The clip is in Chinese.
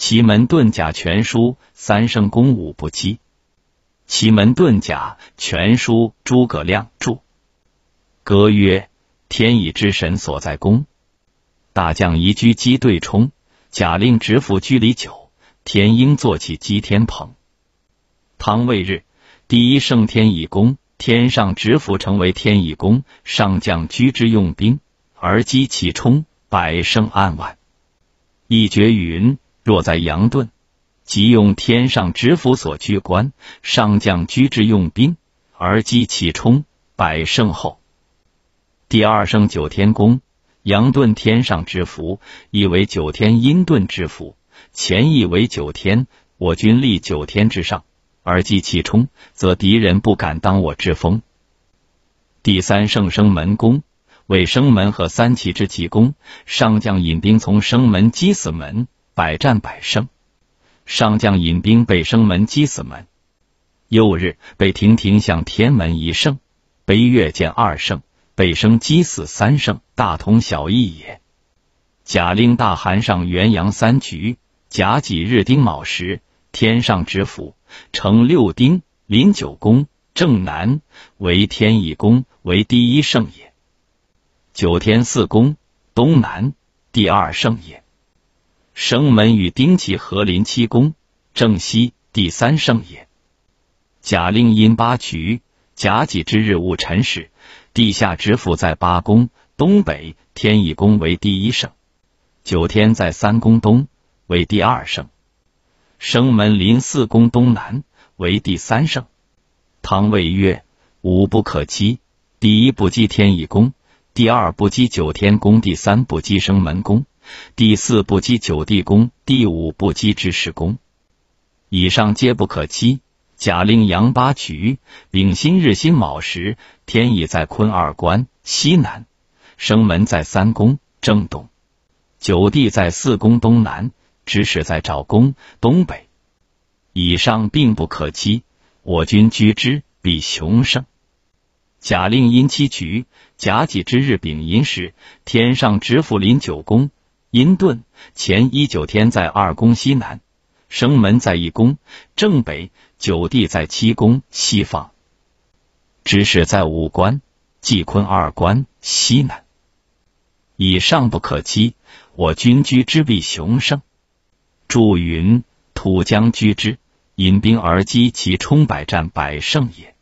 奇门遁甲全书三圣宫五不羁。奇门遁甲全书诸葛亮著。歌曰：天乙之神所在宫，大将移居鸡对冲，甲令直府居里九，天鹰坐起击天棚。汤未日，第一圣天乙宫，天上直府成为天乙宫，上将居之用兵，而击其冲，百胜安万。一绝云。若在阳遁，即用天上之府所居官，上将居之用兵，而击其冲，百胜后。第二圣九天宫，阳遁天上之福，意为九天阴遁之福，前意为九天，我军立九天之上，而击其冲，则敌人不敢当我之锋。第三圣生门宫，为生门和三气之奇功，上将引兵从生门击死门。百战百胜，上将引兵被生门击死门。又日被亭亭向天门一胜，北岳见二胜，被生击死三胜，大同小异也。甲令大寒上元阳三局，甲己日丁卯时，天上之府，成六丁，临九宫，正南为天乙宫，为第一胜也。九天四宫，东南第二胜也。生门与丁己合临七宫，正西第三圣也。甲令阴八局，甲己之日戊辰时，地下之府在八宫东北，天乙宫为第一圣。九天在三宫东，为第二圣。生门临四宫东南，为第三圣。汤谓曰：五不可欺，第一不击天乙宫，第二不击九天宫，第三不击生门宫。第四不击九地宫，第五不击知识宫，以上皆不可击。甲令阳八局，丙辛日辛卯时，天乙在坤二关西南，生门在三宫正东，九地在四宫东南，知识在赵宫东北。以上并不可击，我军居之必雄胜。甲令阴七局，甲己之日丙寅时，天上直府临九宫。阴遁前一九天在二宫西南，生门在一宫正北，九地在七宫西方，知识在五关济坤二关西南。以上不可击，我军居之必雄胜。祝云土将居之，引兵而击其冲，百战百胜也。